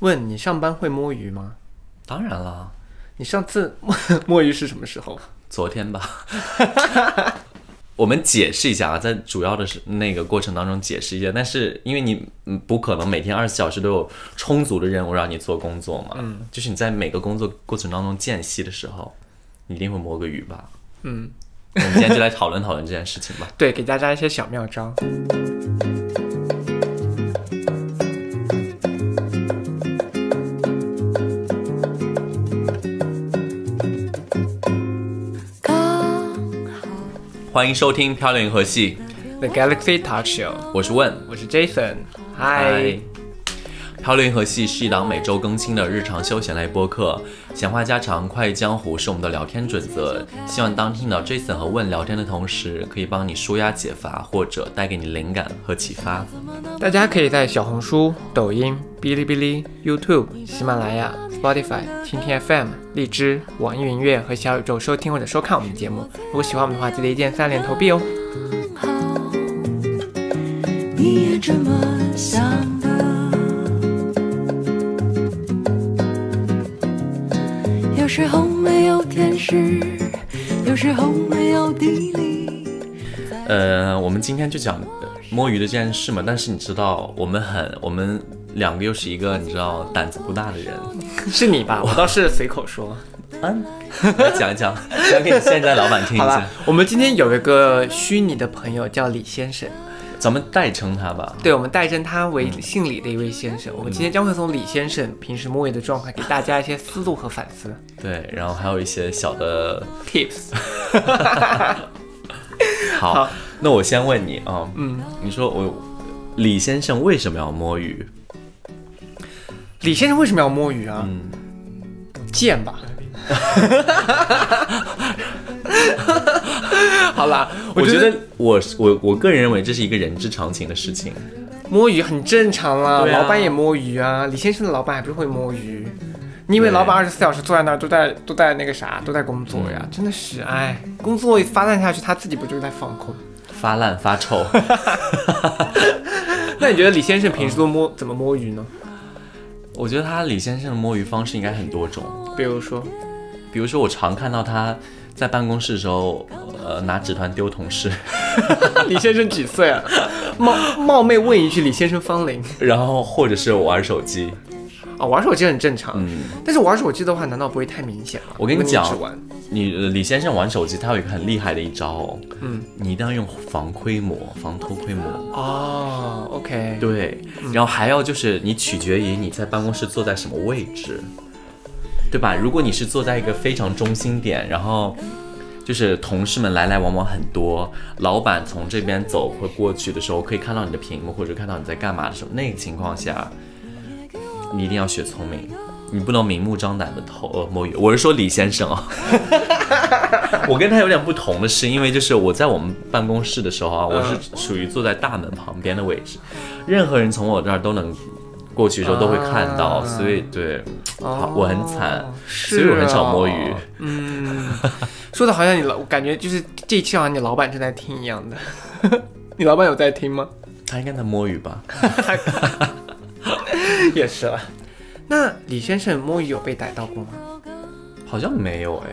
问你上班会摸鱼吗？当然了，你上次摸 摸鱼是什么时候？昨天吧。我们解释一下啊，在主要的是那个过程当中解释一下，但是因为你嗯不可能每天二十四小时都有充足的任务让你做工作嘛，嗯，就是你在每个工作过程当中间隙的时候，你一定会摸个鱼吧，嗯，我们今天就来讨论讨论这件事情吧。对，给大家一些小妙招。欢迎收听《漂流银河系 The Galaxy Talk Show，我是问，我是 Jason，嗨。漂流银河系是一档每周更新的日常休闲类播客，闲话家常、快意江湖是我们的聊天准则。希望当听到 Jason 和问聊天的同时，可以帮你舒压解乏，或者带给你灵感和启发。大家可以在小红书、抖音、哔哩哔哩、YouTube、喜马拉雅、Spotify、听听 FM、荔枝、网易云音乐和小宇宙收听或者收看我们的节目。如果喜欢我们的话，记得一键三连投币哦。你也这么想的，有？时候没有天时，有时候没有地利。呃，我们今天就讲摸鱼的这件事嘛。但是你知道，我们很，我们两个又是一个你知道胆子不大的人。是你吧？我倒是随口说。嗯，来讲一讲，讲给你现在老板听一下。我们今天有一个虚拟的朋友叫李先生。咱们代称他吧，对，我们代称他为姓李的一位先生。我们今天将会从李先生平时摸鱼的状态，给大家一些思路和反思。对，然后还有一些小的 tips。好，那我先问你啊，嗯，你说我李先生为什么要摸鱼？李先生为什么要摸鱼啊？嗯，贱吧。好啦，我觉得我我我个人认为这是一个人之常情的事情，摸鱼很正常啦，老板也摸鱼啊。李先生的老板还不是会摸鱼？你以为老板二十四小时坐在那儿都在都在那个啥都在工作呀？真的是，哎，工作发烂下去，他自己不就是在放空？发烂发臭。那你觉得李先生平时都摸怎么摸鱼呢？我觉得他李先生的摸鱼方式应该很多种，比如说，比如说我常看到他。在办公室的时候，呃，拿纸团丢同事。李先生几岁啊？冒冒昧问一句，李先生芳龄。然后或者是玩手机。啊，玩手机很正常。嗯。但是玩手机的话，难道不会太明显吗？我跟你讲，你李先生玩手机，他有一个很厉害的一招哦。嗯。你一定要用防窥膜，防偷窥膜。哦，OK。对。然后还要就是你取决于你在办公室坐在什么位置。对吧？如果你是坐在一个非常中心点，然后就是同事们来来往往很多，老板从这边走或过去的时候，可以看到你的屏幕或者看到你在干嘛的时候，那个情况下，你一定要学聪明，你不能明目张胆的偷呃摸鱼。我是说李先生啊，我跟他有点不同的是，因为就是我在我们办公室的时候啊，我是属于坐在大门旁边的位置，任何人从我这儿都能。过去的时候都会看到，所以对，我很惨，所以我很少摸鱼。嗯，说的好像你老感觉就是这一期好像你老板正在听一样的。你老板有在听吗？他应该在摸鱼吧。也是了。那李先生摸鱼有被逮到过吗？好像没有哎。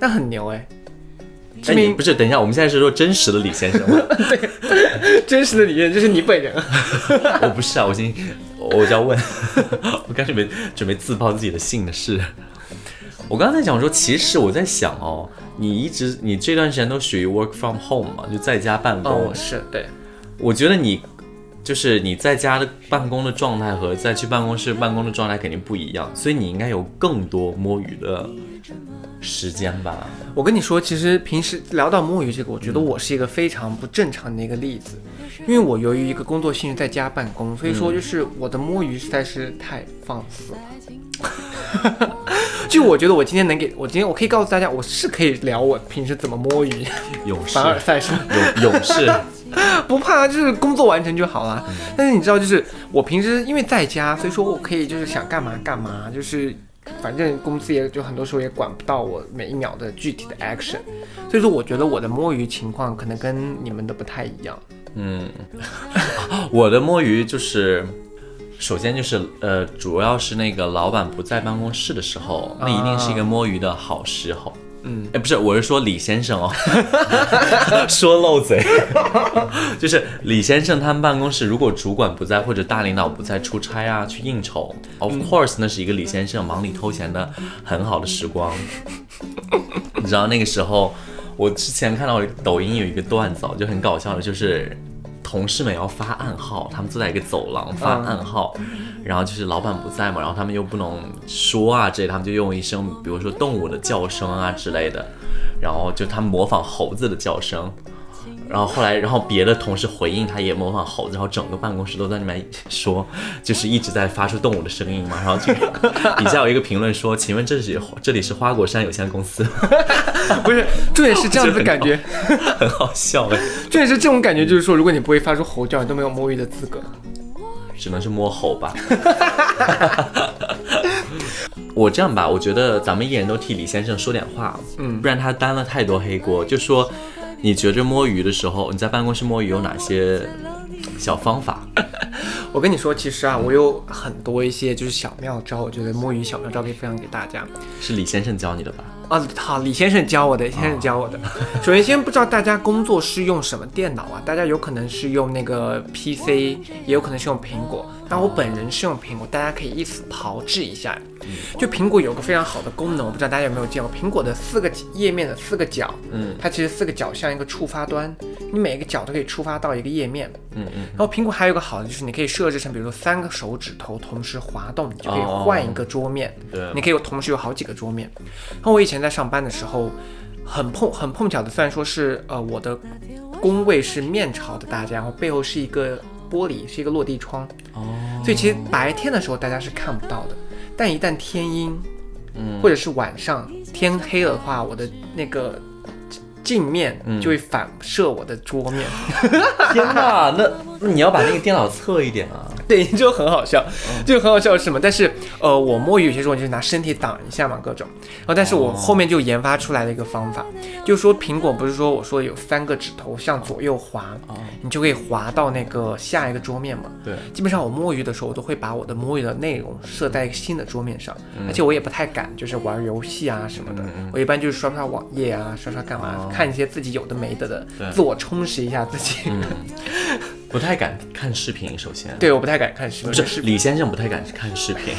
那很牛哎。证明不是，等一下，我们现在是说真实的李先生吗？对，真实的李先生就是你本人。我不是啊，我先我就要问，我刚准备准备自曝自己的姓的事。我刚才讲说，其实我在想哦，你一直你这段时间都属于 work from home 嘛，就在家办公。哦是对。我觉得你就是你在家的办公的状态和在去办公室办公的状态肯定不一样，所以你应该有更多摸鱼的时间吧。我跟你说，其实平时聊到摸鱼这个，我觉得我是一个非常不正常的一个例子。因为我由于一个工作性质在家办公，所以说就是我的摸鱼实在是太放肆了。就我觉得我今天能给我今天我可以告诉大家，我是可以聊我平时怎么摸鱼。勇士，凡尔赛是勇勇士，不怕，就是工作完成就好了。但是你知道，就是我平时因为在家，所以说我可以就是想干嘛干嘛，就是。反正公司也就很多时候也管不到我每一秒的具体的 action，所以说我觉得我的摸鱼情况可能跟你们的不太一样。嗯，我的摸鱼就是首先就是呃，主要是那个老板不在办公室的时候，那一定是一个摸鱼的好时候。嗯，哎，不是，我是说李先生哦，说漏嘴，就是李先生他们办公室，如果主管不在或者大领导不在出差啊去应酬，of course 那是一个李先生忙里偷闲的很好的时光。你知道那个时候，我之前看到抖音有一个段子，就很搞笑的，就是同事们要发暗号，他们坐在一个走廊发暗号，然后就是老板不在嘛，然后他们又不能说啊之类，他们就用一声，比如说动物的叫声啊之类的，然后就他们模仿猴子的叫声。然后后来，然后别的同事回应，他也模仿猴子，然后整个办公室都在那边说，就是一直在发出动物的声音嘛。然后这个底下有一个评论说：“请问这是这里是花果山有限公司？” 不是，重点是这样子的感觉，很好笑哎。重点是这种感觉，就是说，如果你不会发出吼叫，你都没有摸鱼的资格，只能是摸猴吧。我这样吧，我觉得咱们一人都替李先生说点话，嗯，不然他担了太多黑锅，就说。你觉着摸鱼的时候，你在办公室摸鱼有哪些小方法？我跟你说，其实啊，我有很多一些就是小妙招，我觉得摸鱼小妙招可以分享给大家。是李先生教你的吧？啊，好，李先生教我的，李先生教我的。首先，先不知道大家工作是用什么电脑啊？大家有可能是用那个 PC，也有可能是用苹果。但我本人是用苹果，大家可以一此炮制一下。就苹果有个非常好的功能，我不知道大家有没有见过，苹果的四个页面的四个角，嗯，它其实四个角像一个触发端，你每一个角都可以触发到一个页面，嗯嗯。然后苹果还有个好的就是你可以设置成，比如说三个手指头同时滑动，你就可以换一个桌面，对，你可以有同时有好几个桌面。那我以前在上班的时候，很碰很碰巧的，虽然说是呃我的工位是面朝的大家，然后背后是一个。玻璃是一个落地窗，哦，所以其实白天的时候大家是看不到的，但一旦天阴，嗯，或者是晚上天黑了的话，我的那个。镜面就会反射我的桌面，天哪！那你要把那个电脑侧一点啊。对，就很好笑，就很好笑是什么？但是呃，我摸鱼有些时候就是拿身体挡一下嘛，各种。然后，但是我后面就研发出来了一个方法，就是说苹果不是说我说有三个指头向左右滑，你就可以滑到那个下一个桌面嘛。对，基本上我摸鱼的时候，我都会把我的摸鱼的内容设在一个新的桌面上，而且我也不太敢就是玩游戏啊什么的，我一般就是刷刷网页啊，刷刷干嘛。看一些自己有的没的的，自我充实一下自己。不太敢看视频，首先。对，我不太敢看视频。不是李先生不太敢看视频，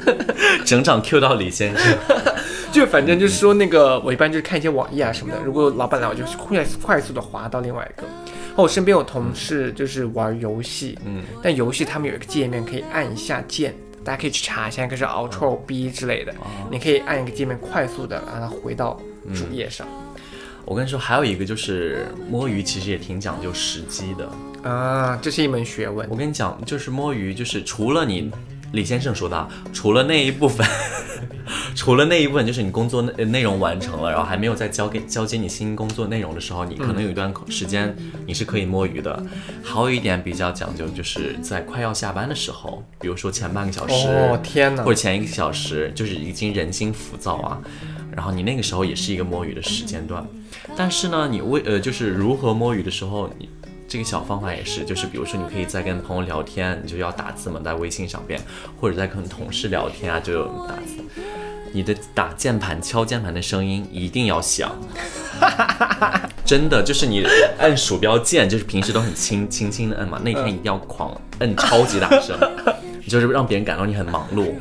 整场 Q 到李先生。就反正就是说那个，我一般就是看一些网页啊什么的。如果老板来，我就快快速的滑到另外一个。然后我身边有同事就是玩游戏，嗯，但游戏他们有一个界面可以按一下键，大家可以去查一下，一个是 Ultra B 之类的，你可以按一个界面快速的让它回到主页上。我跟你说，还有一个就是摸鱼，其实也挺讲究时机的啊，这是一门学问。我跟你讲，就是摸鱼，就是除了你李先生说的，除了那一部分，除了那一部分，就是你工作内内容完成了，然后还没有再交给交接你新工作内容的时候，你可能有一段时间你是可以摸鱼的。还有一点比较讲究，就是在快要下班的时候，比如说前半个小时，哦天哪，或者前一个小时，就是已经人心浮躁啊。然后你那个时候也是一个摸鱼的时间段，但是呢，你为呃就是如何摸鱼的时候，你这个小方法也是，就是比如说你可以在跟朋友聊天，你就要打字嘛，在微信上边，或者在跟同事聊天啊，就打字。你的打键盘敲键盘的声音一定要响，真的就是你按鼠标键，就是平时都很轻轻轻的摁嘛，那天一定要狂摁，超级大声。就是让别人感到你很忙碌，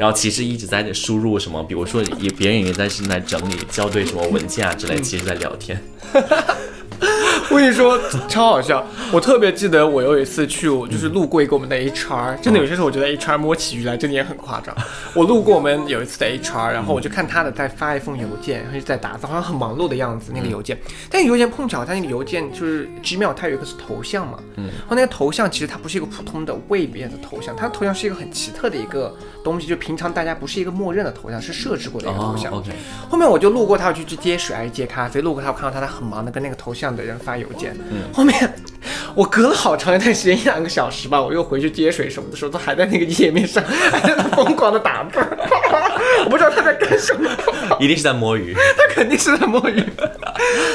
然后其实一直在输入什么，比如说也别人也在正在整理校对什么文件啊之类，其实在聊天。我跟你说超好笑，我特别记得我有一次去，我就是路过一个我们的 HR，真的有些时候我觉得 HR 摸起鱼来真的也很夸张。我路过我们有一次的 HR，然后我就看他的在发一封邮件，然后就在打字，好像很忙碌的样子。那个邮件，但邮件碰巧他那个邮件就是 Gmail，它有一个是头像嘛，嗯，然后那个头像其实它不是一个普通的位别的头像，它的头像是一个很奇特的一个东西，就平常大家不是一个默认的头像，是设置过的一个头像。后面我就路过他，我就去接水还是接咖啡，路过他，我看到他在很忙的跟那个头像的人发。邮件，后面我隔了好长一段时间，一两个小时吧，我又回去接水什么的时候，都还在那个页面上，还 在疯狂的打字，我不知道他在干什么，一定是在摸鱼，他肯定是在摸鱼，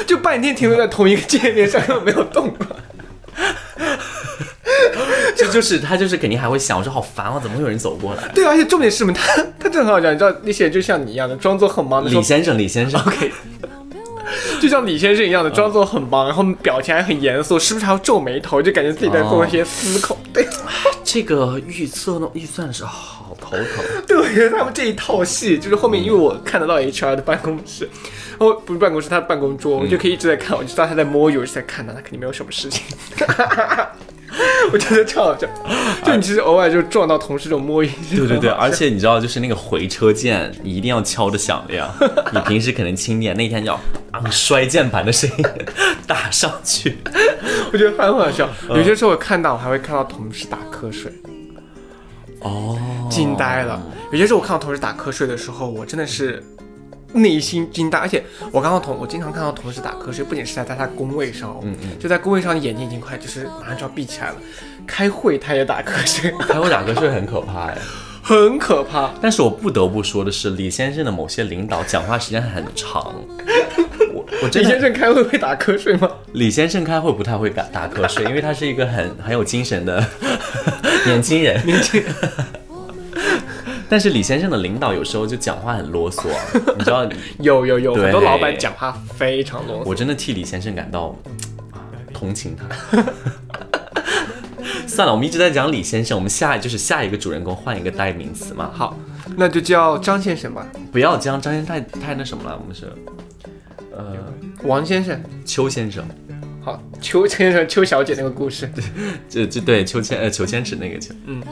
就半天停留在同一个界面上，根本没有动过。这就是他就是肯定还会想，我说好烦啊，怎么会有人走过来？对，而且重点是什么？他他真的很好笑，你知道那些人就像你一样的，装作很忙的，李先生，李先生，OK，就像李先生一样的，装作很忙，然后表情还很严肃，时不时还要皱眉头，就感觉自己在做一些思考。对，这个预测呢，预算的时候好头疼。对，我觉得他们这一套戏，就是后面因为我看得到 HR 的办公室，哦，不是办公室，他的办公桌，我就可以一直在看，我就知道他在摸鱼，我就在看他，他肯定没有什么事情。我觉得超好笑，就你其实偶尔就撞到同事就摸一下，对对对，而且你知道，就是那个回车键，你一定要敲的响亮。你平时可能轻点，那天就要啊摔键盘的声音打上去。我觉得很好笑。有些时候我看到，我还会看到同事打瞌睡，哦，惊呆了。有些时候我看到同事打瞌睡的时候，我真的是内心惊呆。而且我刚刚同我经常看到同事打瞌睡，不仅是在在他工位上哦，嗯嗯，就在工位上，眼睛已经快就是马上就要闭起来了。开会他也打瞌睡，开会打瞌睡很可怕哎。很可怕。但是我不得不说的是，李先生的某些领导讲话时间很长。我我真的，李先生开会会打瞌睡吗？李先生开会不太会打打瞌睡，因为他是一个很很有精神的年轻人。年轻人但是李先生的领导有时候就讲话很啰嗦，你知道，有有有，很多老板讲话非常啰嗦。我真的替李先生感到同情他。算了，我们一直在讲李先生，我们下就是下一个主人公换一个代名词嘛。好，那就叫张先生吧，不要将张先生太太那什么了，我们是呃王先生。邱先生，好，邱先生、邱小姐那个故事，就就对邱千呃裘千尺那个邱，嗯，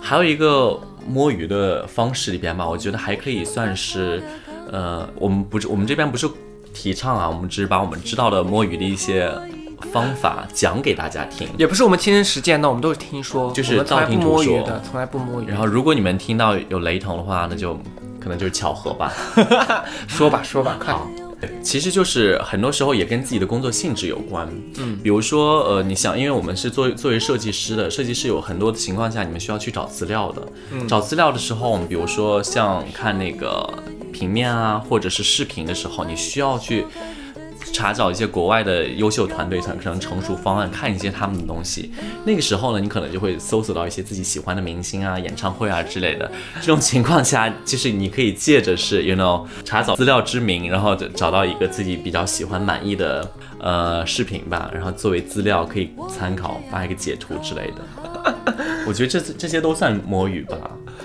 还有一个摸鱼的方式里边吧，我觉得还可以算是呃，我们不是我们这边不是提倡啊，我们只是把我们知道的摸鱼的一些方法讲给大家听。也不是我们亲身实践的，我们都是听说，就是道听途说的，从来不摸鱼。然后，如果你们听到有雷同的话，那就可能就是巧合吧。说 吧说吧，快。其实就是很多时候也跟自己的工作性质有关。嗯，比如说，呃，你想，因为我们是作为作为设计师的，设计师有很多的情况下，你们需要去找资料的。嗯，找资料的时候，我们比如说像看那个平面啊，或者是视频的时候，你需要去。查找一些国外的优秀团队可能成熟方案，看一些他们的东西。那个时候呢，你可能就会搜索到一些自己喜欢的明星啊、演唱会啊之类的。这种情况下，就是你可以借着是，you know，查找资料之名，然后找到一个自己比较喜欢、满意的呃视频吧，然后作为资料可以参考，发一个截图之类的。我觉得这这些都算摸鱼吧。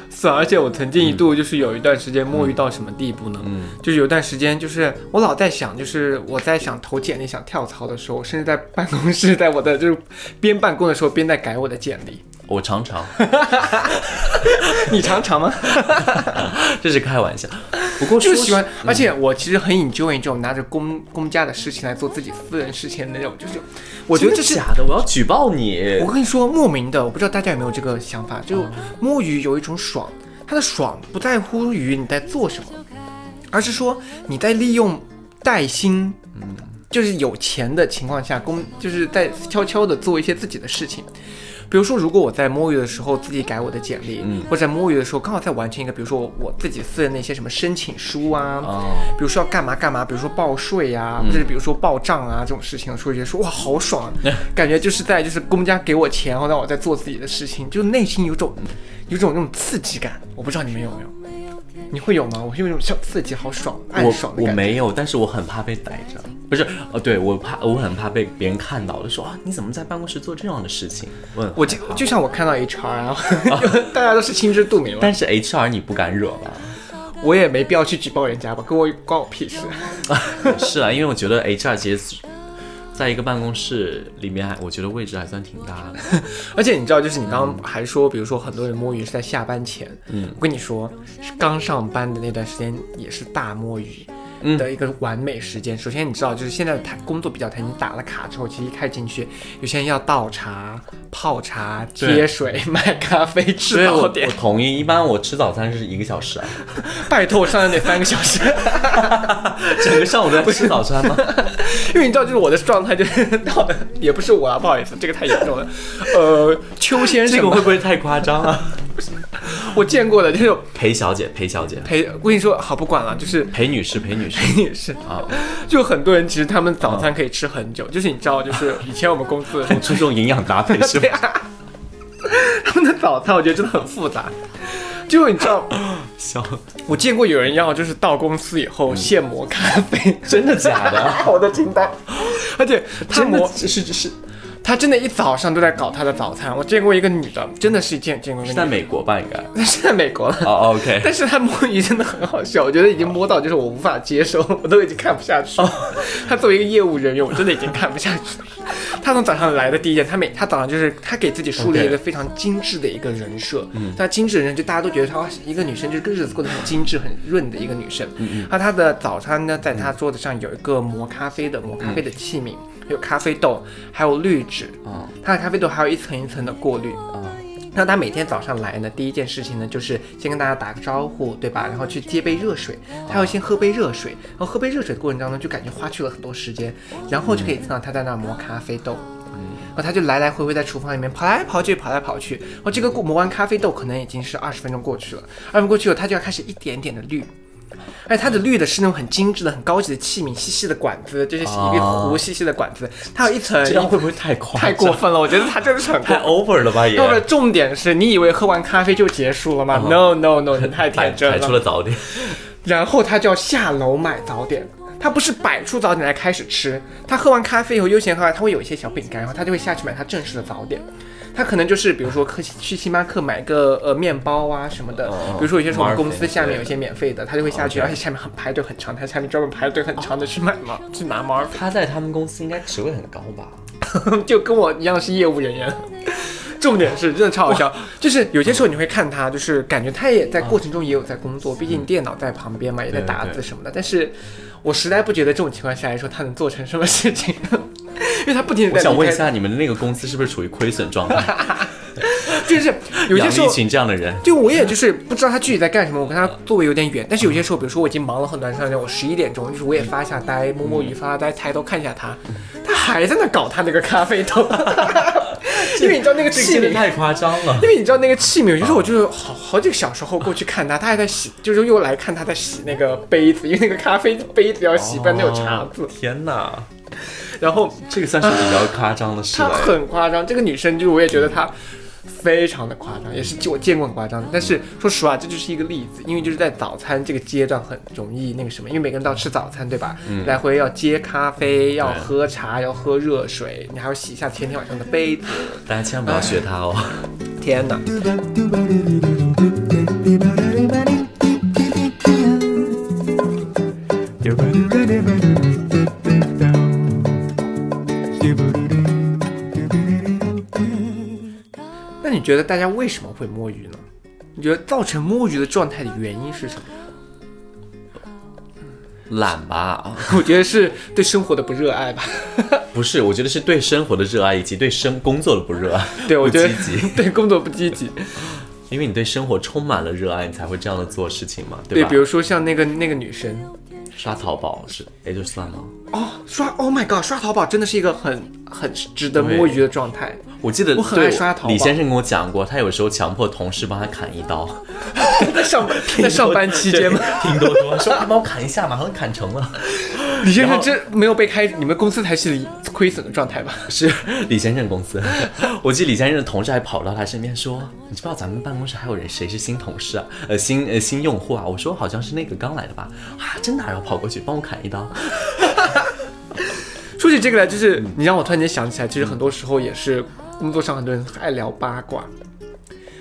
是啊，而且我曾经一度就是有一段时间摸鱼到什么地步呢？嗯就是有段时间，就是我老在想，就是我在想投简历、想跳槽的时候，甚至在办公室，在我的就是边办公的时候边在改我的简历。我常常，你常常吗？这是开玩笑。不过说就是喜欢，而且我其实很 enjoy 这种拿着公公家的事情来做自己私人事情的那种，就是我觉得这是假的，我要举报你。我跟你说，莫名的，我不知道大家有没有这个想法，就摸鱼有一种爽，它的爽不在乎于你在做什么，而是说你在利用带薪，嗯就是有钱的情况下，公就是在悄悄的做一些自己的事情。比如说，如果我在摸鱼的时候自己改我的简历，嗯。或者在摸鱼的时候刚好在完成一个，比如说我我自己私人的一些什么申请书啊，哦，比如说要干嘛干嘛，比如说报税呀、嗯。或者比如说报账啊这种事情的时候，觉得说哇好爽啊，感觉就是在就是公家给我钱，然后让我在做自己的事情，就内心有种有种那种刺激感。我不知道你们有没有，你会有吗？我是有一种小刺激，好爽，暗我爽的感觉。我没有，但是我很怕被逮着。不是，哦，对我怕，我很怕被别人看到，就说啊，你怎么在办公室做这样的事情？我我就就像我看到 HR 啊，大家都是心知肚明了，但是 HR 你不敢惹吧？我也没必要去举报人家吧，跟我关我屁事。是啊，因为我觉得 HR 其实在一个办公室里面，我觉得位置还算挺大的。而且你知道，就是你刚刚还说，比如说很多人摸鱼是在下班前，嗯我跟你说，刚上班的那段时间也是大摸鱼。嗯的一个完美时间。首先，你知道，就是现在的台工作比较台，你打了卡之后，其实一开进去，有些人要倒茶、泡茶、接水、买咖啡、所吃以我我。同意，一般我吃早餐是一个小时啊，拜托，我上班得三个小时，整个上午都在吃早餐吗？因为你知道，就是我的状态就是到的，也不是我啊，不好意思，这个太严重了。呃，邱先生这个生，会不会太夸张啊？我见过的，就是裴小姐，裴小姐，陪，我跟你说，好不管了，就是裴女士，裴女士裴女士。啊，就很多人其实他们早餐可以吃很久，就是你知道，就是以前我们公司很注重营养搭配是吧？他们的早餐我觉得真的很复杂。就你知道，笑，我见过有人要就是到公司以后现磨咖啡，真的假的？我的惊呆。而且他磨，是是是他真的一早上都在搞他的早餐。我见过一个女的，真的是见见过一是在个女的，美国吧？应该。那是在美国了。哦，OK。但是他摸鱼真的很好笑，我觉得已经摸到就是我无法接受，我都已经看不下去。他作为一个业务人员，我真的已经看不下去了。他从早上来的第一件，他每他早上就是他给自己树立了一个非常精致的一个人设。嗯，他精致的人就大家都觉得她是一个女生，就是日子过得很精致、很润的一个女生。嗯嗯。那她的早餐呢，在她桌子上有一个磨咖啡的磨咖啡的器皿，有咖啡豆，还有滤纸。嗯它的咖啡豆还有一层一层的过滤。嗯那他每天早上来呢，第一件事情呢，就是先跟大家打个招呼，对吧？然后去接杯热水，他要先喝杯热水，然后喝杯热水的过程当中，就感觉花去了很多时间，然后就可以看到他在那磨咖啡豆。然后他就来来回回在厨房里面跑来跑去，跑来跑去。然后这个过磨完咖啡豆，可能已经是二十分钟过去了。二十分钟过去了，他就要开始一点点的滤。而且它的绿的是那种很精致的、很高级的器皿，细细的管子，就是一个哦壶细细的管子，它有一层这样会不会太夸张？太过分了，我觉得它真的是很太 over 了吧？也重点是你以为喝完咖啡就结束了吗、嗯 n o No No，你太天真摆出了。了早点。然后他就要下楼买早点，他不是摆出早点来开始吃，他喝完咖啡以后悠闲喝完，他会有一些小饼干，然后他就会下去买他正式的早点。他可能就是比如说去去星巴克买个呃面包啊什么的，哦比如说有些时候我们公司下面有些免费的，他就会下去，而且下面很排队很长，他下面专门排队很长的去买嘛，去拿 r 他在他们公司应该职位很高吧？就跟我一样是业务人员。重点是真的超好笑，就是有些时候你会看他，就是感觉他也在过程中也有在工作，毕竟电脑在旁边嘛，也在打字什么的。但是我实在不觉得这种情况下来说他能做成什么事情，因为他不停我的在，想问一下，你们的那个公司是不是处于亏损状态？就是有些时候养一群这样的人，就我也就是不知道他具体在干什么，我跟他座位有点远，但是有些时候，比如说我已经忙了很短时间，我十一点钟，就是我也发一下呆，摸摸鱼发发呆，抬头看一下他，他还在那搞他那个咖啡豆，因为你知道那个器皿。太夸张了。因为你知道那个器皿，有些时候我就是好好几个小时后过去看他，他还在洗，就是又来看他在洗那个杯子，因为那个咖啡杯子要洗，不然没有茶字。哦天哪，然后这个算是比较夸张的事她了。很夸张，这个女生就是我也觉得她非常的夸张，也是我见过很夸张的。但是说实话，这就是一个例子，因为就是在早餐这个阶段很容易那个什么，因为每个人都要吃早餐，对吧？来回要接咖啡，要喝茶，要喝热水，你还要洗一下前天晚上的杯子。大家千万不要学她哦。天哪！觉得大家为什么会摸鱼呢？你觉得造成摸鱼的状态的原因是什么？懒吧？我觉得是对生活的不热爱吧。不是，我觉得是对生活的热爱以及对生工作的不热爱。对，我觉得积极，对工作不积极。因为你对生活充满了热爱，你才会这样的做事情嘛，对，吧？比如说像那个那个女生，刷淘宝是，哎，就算了？哦，刷 Oh my God，刷淘宝真的是一个很很值得摸鱼的状态。我记得我很爱对刷淘宝李先生跟我讲过，他有时候强迫同事帮他砍一刀，在上班在上班期间吗？拼多多说啊帮我砍一下，马上砍成了。李先生这没有被开，你们公司才是亏损的状态吧？是李先生公司，我记得李先生的同事还跑到他身边说：“你知不知道咱们办公室还有人谁是新同事啊？呃，新呃新用户啊？”我说：“好像是那个刚来的吧？”啊，真的啊，然后跑过去帮我砍一刀。说起这个来，就是你让我突然间想起来，其实很多时候也是工作上很多人爱聊八卦，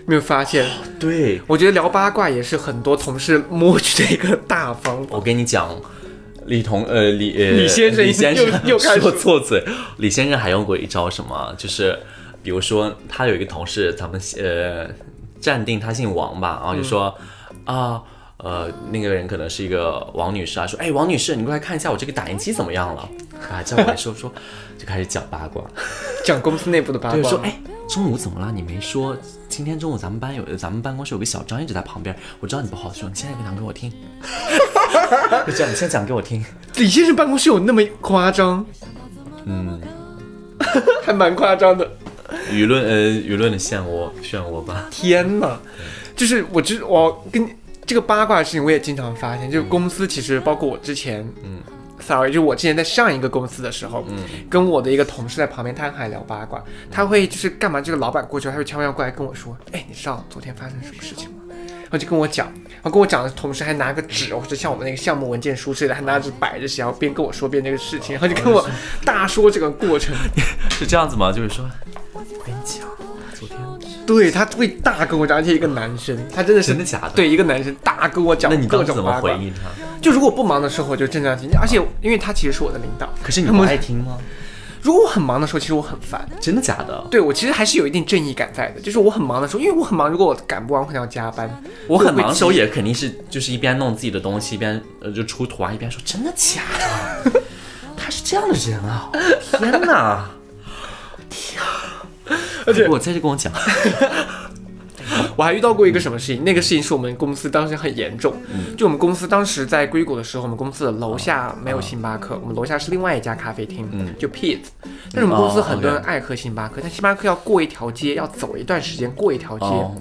没有发现？对，我觉得聊八卦也是很多同事摸鱼的一个大方法。我跟你讲，李同呃李呃李先生李先生又又开始说错嘴，李先生还用过一招什么？就是比如说他有一个同事，咱们呃暂定他姓王吧，然后就说、啊。呃，那个人可能是一个王女士啊，说，哎，王女士，你过来看一下我这个打印机怎么样了？啊，叫过来说说，就开始讲八卦，讲公司内部的八对，卦，说，哎，中午怎么了？你没说，今天中午咱们班有，咱们办公室有个小张一直在旁边，我知道你不好说，你现在讲给我听，就这样，你先讲给我听。李先生办公室有那么夸张？嗯，还蛮夸张的。舆论呃舆论的漩涡漩涡吧。天呐，就是我知我跟这个八卦的事情，我也经常发现，就是公司其实包括我之前，嗯，sorry，就是我之前在上一个公司的时候，嗯跟我的一个同事在旁边，他还聊八卦，他会就是干嘛？这个老板过去，他会悄悄过来跟我说，哎，你知道昨天发生什么事情吗？然后就跟我讲，然后跟我讲的同时还拿个纸或者像我们那个项目文件书之类的，还拿着摆着写，然后边跟我说边这个事情，然后就跟我大说这个过程。是这样子吗？就是说，我跟你讲，昨天对他会大跟我讲，而且一个男生，他真的是真的假的对，一个男生大跟我讲那你各当时怎么。回应他？就如果不忙的时候，我就正常听，而且因为他其实是我的领导，可是你不爱听吗？如果我很忙的时候，其实我很烦。真的假的？对我其实还是有一定正义感在的，就是我很忙的时候，因为我很忙，如果我赶不完，我可能要加班。我很忙的时候也肯定是就是一边弄自己的东西，一边呃就出图啊，一边说真的假的？他是这样的人啊！天哪！天啊！而且我再去跟我讲，我还遇到过一个什么事情，那个事情是我们公司当时很严重，嗯。就我们公司当时在硅谷的时候，我们公司的楼下没有星巴克，我们楼下是另外一家咖啡厅，嗯。就 Pete。但是我们公司哦很多人爱喝星巴克，但星巴克要过一条街，要走一段时间过一条街，哦，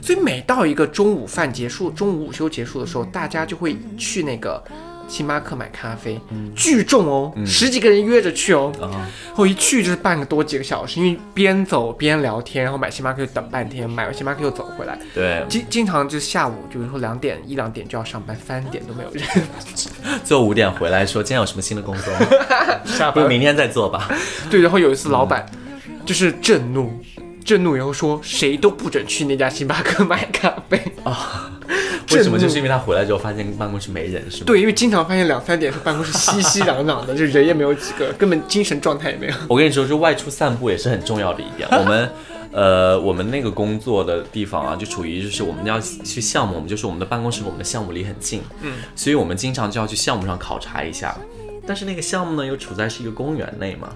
所以每到一个中午饭结束、中午午休结束的时候，大家就会去那个星巴克买咖啡，巨重哦，十几个人约着去哦，啊，然后一去就是半个多几个小时，因为边走边聊天，然后买星巴克就等半天，买完星巴克又走回来，对，经经常就是下午，就比如说两点一两点就要上班，三点都没有人。最后五点回来说今天有什么新的工作？下不明天再做吧。对，然后有一次老板就是震怒，震怒以后说谁都不准去那家星巴克买咖啡。啊。为什么？就是因为他回来之后发现办公室没人，是吗？对，因为经常发现两三点他办公室熙熙攘攘的，就人也没有几个，根本精神状态也没有。我跟你说，就外出散步也是很重要的一点。我们，呃，我们那个工作的地方啊，就处于就是我们要去项目，我们就是我们的办公室和我们的项目离很近，嗯，所以我们经常就要去项目上考察一下。但是那个项目呢，又处在是一个公园内嘛。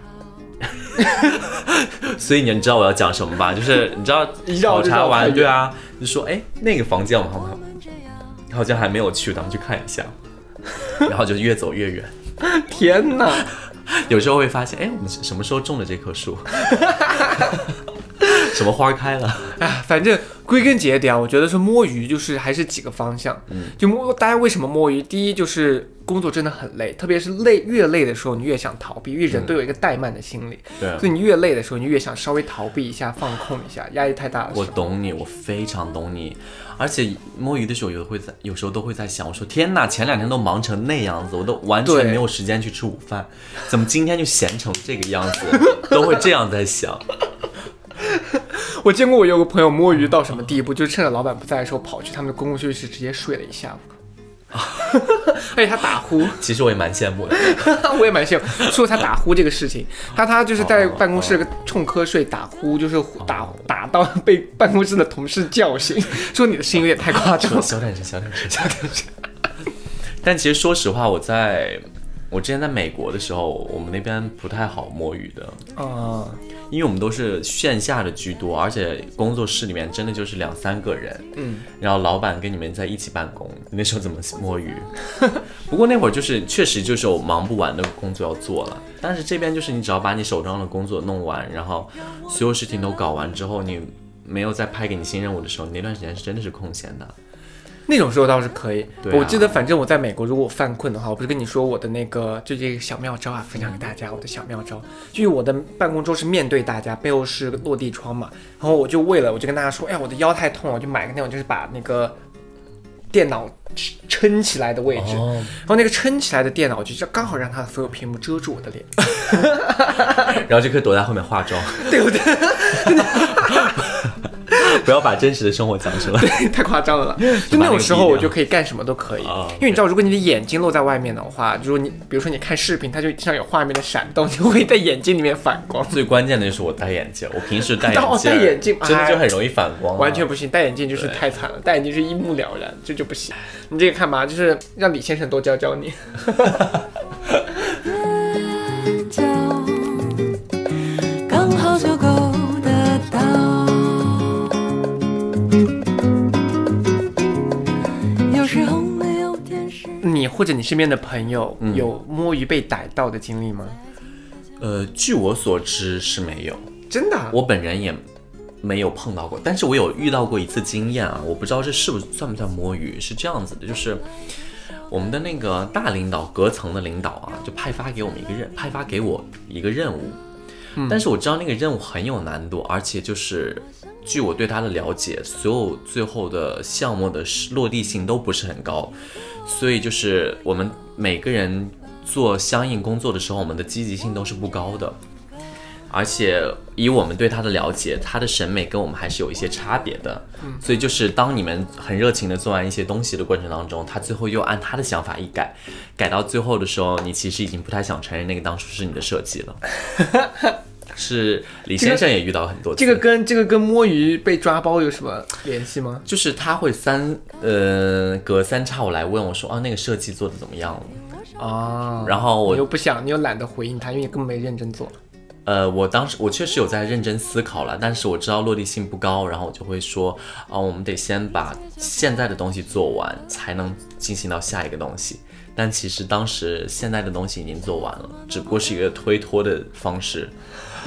所以你知道我要讲什么吧？就是你知道考察完，对啊，就说哎，那个房间我们好像好像还没有去，咱们去看一下。然后就越走越远。天哪！有时候会发现，哎，我们什么时候种的这棵树？什么花开了？哎，反正归根结底啊，我觉得是摸鱼，就是还是几个方向。嗯，就摸大家为什么摸鱼？第一就是工作真的很累，特别是累越累的时候，你越想逃避，因为人都有一个怠慢的心理。对啊所以你越累的时候，你越想稍微逃避一下，放空一下，压力太大了我。懂你，我非常懂你。而且摸鱼的时候，有会在有时候都会在想，我说天哪，前两天都忙成那样子，我都完全没有时间去吃午饭，怎么今天就闲成这个样子？都会这样在想。我见过我有个朋友摸鱼到什么地步，就是趁着老板不在的时候，跑去他们的公共休息室直接睡了一下午。而且他打呼，其实我也蛮羡慕的。我也蛮羡慕。说他打呼这个事情，他他就是在办公室冲瞌睡打呼，就是打打到被办公室的同事叫醒，说你的声音有点太夸张了。小点声，小点声，小点声。但其实说实话，我在我之前在美国的时候，我们那边不太好摸鱼的。啊、因为我们都是线下的居多，而且工作室里面真的就是两三个人，嗯，然后老板跟你们在一起办公，那时候怎么摸鱼？不过那会儿就是确实就是有忙不完的工作要做了，但是这边就是你只要把你手上的工作弄完，然后所有事情都搞完之后，你没有再派给你新任务的时候，你那段时间是真的是空闲的。那种时候倒是可以。对啊。我记得，反正我在美国，如果我犯困的话，我不是跟你说我的那个就这个小妙招啊，分享给大家我的小妙招，就是我的办公桌是面对大家，背后是落地窗嘛，然后我就为了我就跟大家说，哎呀，我的腰太痛了，我就买个那种就是把那个电脑撑起来的位置，哦，然后那个撑起来的电脑就刚好让它的所有屏幕遮住我的脸，然后就可以躲在后面化妆，对 不对？不要把真实的生活讲出来。太夸张了！就那种时候，我就可以干什么都可以啊，因为你知道，如果你的眼睛露在外面的话，如果你比如说你看视频，它就经常有画面的闪动，就会在眼睛里面反光。最关键的就是我戴眼镜，我平时戴眼哦镜，戴眼镜真的就很容易反光啊、完全不行，戴眼镜就是太惨了，戴眼镜是一目了然，这就不行。你这个看吧，就是让李先生多教教你。或者你身边的朋友嗯有摸鱼被逮到的经历吗？呃，据我所知是没有，真的啊？我本人也没有碰到过，但是我有遇到过一次经验啊，我不知道这是不是算不算摸鱼，是这样子的，就是我们的那个大领导、隔层的领导啊，就派发给我们一个任，派发给我一个任务。但是我知道那个任务很有难度，而且就是据我对他的了解，所有最后的项目的落地性都不是很高，所以就是我们每个人做相应工作的时候，我们的积极性都是不高的。而且以我们对他的了解，他的审美跟我们还是有一些差别的。所以就是当你们很热情的做完一些东西的过程当中，他最后又按他的想法一改，改到最后的时候，你其实已经不太想承认那个当初是你的设计了。是李先生也遇到很多次，这个跟这个跟摸鱼被抓包有什么联系吗？就是他会三呃隔三差五来问我说，啊那个设计做的怎么样了？啊，然后我你又不想，你又懒得回应他，因为你根本没认真做。呃，我当时我确实有在认真思考了，但是我知道落地性不高，然后我就会说，啊、我们得先把现在的东西做完，才能进行到下一个东西。但其实当时现在的东西已经做完了，只不过是一个推脱的方式。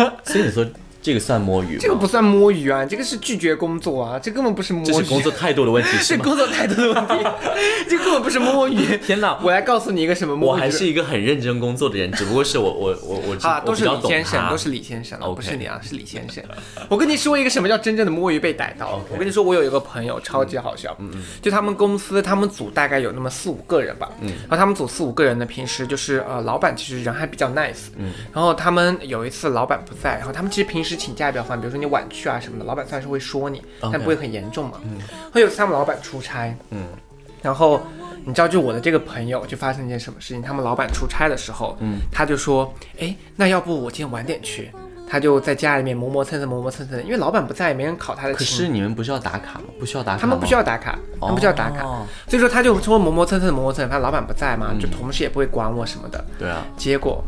所以你说这个算摸鱼吗？这个不算摸鱼啊，这个是拒绝工作啊，这根本不是摸鱼。这是工作态度的问题 是？工作态度的问题，这根本不是摸鱼。天哪我来告诉你一个什么摸鱼。我还是一个很认真工作的人，只不过是我我我我啊，都是李先生，都是李先生了，不是你啊，是李先生。我跟你说一个什么叫真正的摸鱼被逮到。我跟你说，我有一个朋友超级好笑，嗯就他们公司他们组大概有那么四五个人吧，嗯，然后他们组四五个人呢，平时就是呃，老板其实人还比较 nice，嗯，然后他们有一次老板不在，然后他们其实平时请假也比较烦，比如说你晚去啊什么的，老板虽然是会说你，但不会很严重嘛，嗯，会有次他们老板出差，嗯。然后你知道，就我的这个朋友就发生一件什么事情？他们老板出差的时候，嗯，他就说，哎，那要不我今天晚点去？他就在家里面磨磨蹭蹭，磨磨蹭蹭，因为老板不在，也没人考他的可。是你们不是要打卡吗？不需要打卡？他们不需要打卡，他们不需要打卡，哦所以说他就说磨磨蹭蹭，磨磨蹭蹭，他老板不在嘛，就同事也不会管我什么的。对啊，结果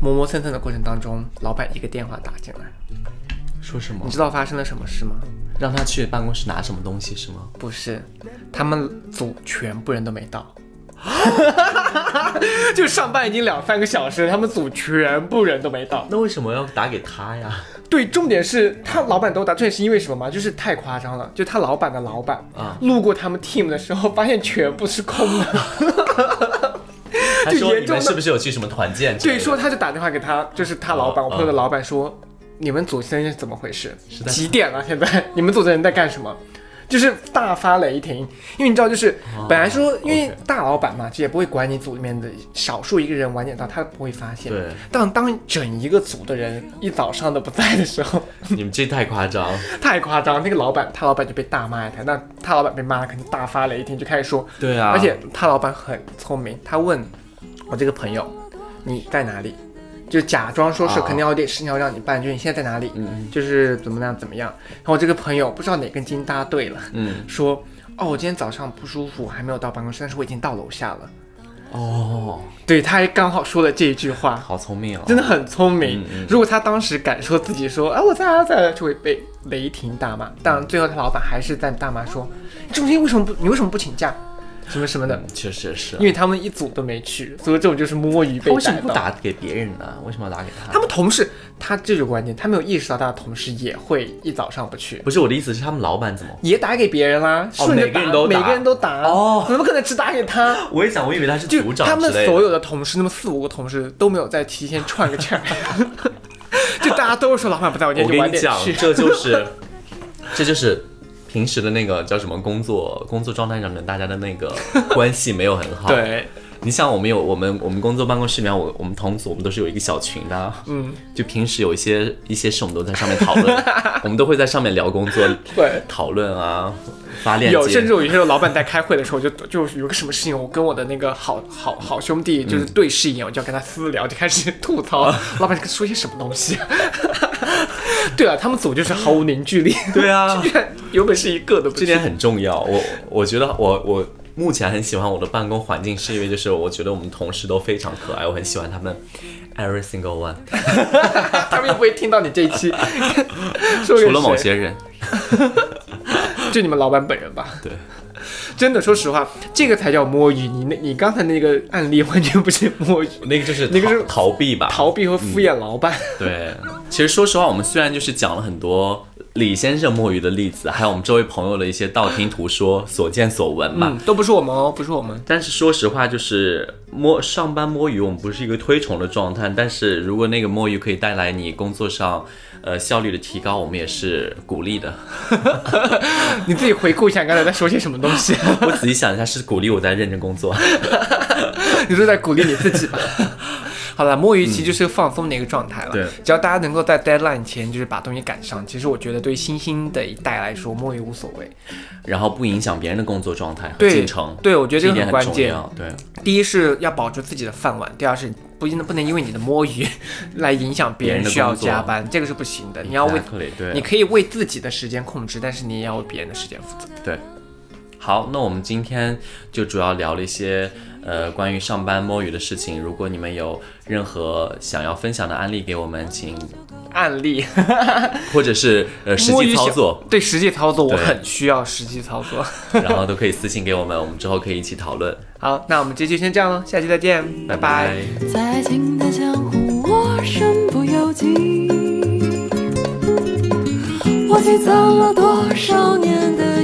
磨磨蹭蹭的过程当中，老板一个电话打进来，说什么你？知道发生了什么事吗？让他去办公室拿什么东西是吗？不是，他们组全部人都没到。就上班已经两三个小时，他们组全部人都没到。那为什么要打给他呀？对，重点是他老板都打，重点是因为什么吗？就是太夸张了，就他老板的老板啊路过他们 team 的时候，发现全部是空的。他说严重的是不是有去什么团建对，说他就打电话给他，就是他老板，哦我朋友的老板说，你们组现在是怎么回事？几点了？现在 你们组的人在干什么？就是大发雷霆，因为你知道，就是本来说，因为大老板嘛，就也不会管你组里面的少数一个人晚点到，他不会发现。对，但当整一个组的人一早上都不在的时候，你们这太夸张。太夸张。那个老板，他老板就被大骂一台，那他老板被骂，肯定大发雷霆，就开始说，对啊，而且他老板很聪明，他问我这个朋友你在哪里，就假装说是啊肯定要有点事情要让你办，就是你现在在哪里，嗯就是怎么样怎么样。然后我这个朋友不知道哪根筋搭对了，嗯说哦我今天早上不舒服，还没有到办公室，但是我已经到楼下了。哦，对，他还刚好说了这一句话。好聪明哦，真的很聪明。嗯嗯如果他当时敢说自己说，啊，我在啊，在啊，就会被雷霆大骂。但最后他老板还是在大骂说，你中间为什么不，你为什么不请假，什么什么的。嗯确实是因。为他们一组都没去，所以这种就是摸鱼被他为什么不。打给别人呢？为什么要打给他？他们同事，他这就关键，他没有意识到他的同事也会一早上不去，不是我的意思是他们老板怎么？也打给别人啦，顺着每个人都打每个人都打哦怎么可能只打给他？我也想，我以为他是就组长他们所有的同事，那么四五个同事都没有在提前串个圈儿，就大家都是说老板不在，我今我天就晚跟你讲，点去。这就是，这就是平时的那个叫什么工作工作状态上面，大家的那个 关系没有很好。，对，你像我们有我们我们工作办公室里面，我我们同组我们都是有一个小群的啊，嗯，就平时有一些一些事我们都在上面讨论，我们都会在上面聊工作，对。讨论啊，发链有，甚至。有一些时候老板在开会的时候就，就有个什么事情，我跟我的那个好好好兄弟就是对视一眼，我就要跟他私聊，就开始吐槽老板说些什么东西。对啊，他们组就是毫无凝聚力，对啊，有本事一个都不。这点很重要。我我觉得我我目前很喜欢我的办公环境，是因为就是我觉得我们同事都非常可爱，我很喜欢他们，every single one，他们又不会听到你这一期，除了某些人。就你们老板本人吧。对，真的，说实话，这个才叫摸鱼。你那，你刚才那个案例完全不是摸鱼，那个就是那个是逃逃避吧。逃避和敷衍老板。对，其实说实话，我们虽然就是讲了很多李先生摸鱼的例子，还有我们周围朋友的一些道听途说、所见所闻嘛。嗯，都不是我们哦，不是我们。但是说实话，就是摸上班摸鱼，我们不是一个推崇的状态。但是如果那个摸鱼可以带来你工作上呃效率的提高，我们也是鼓励的。你自己回顾一下，刚才在说些什么东西？我仔细想一下，是鼓励我在认真工作。你是在鼓励你自己吧？好了，摸鱼其实就是放松的一个状态了。对只要大家能够在 deadline 前就是把东西赶上，其实我觉得对新兴的一代来说，摸鱼无所谓。然后不影响别人的工作状态和对进程。对我觉得这个很关键。对，第一是要保住自己的饭碗，第二是不能不能因为你的摸鱼 来影响别别人需要加班，这个是不行的。你要为你可以为自己的时间控制，但是你也要为别人的时间负责。对，好，那我们今天就主要聊了一些呃关于上班摸鱼的事情。如果你们有任何想要分享的案例给我们，请案例 或者是呃实际操作，对实际操作我很需要实际操作。然后都可以私信给我们，我们之后可以一起讨论。好，那我们这期先这样喽，下期再见，拜拜拜在情的江湖，我身不由己。我积攒了多少年的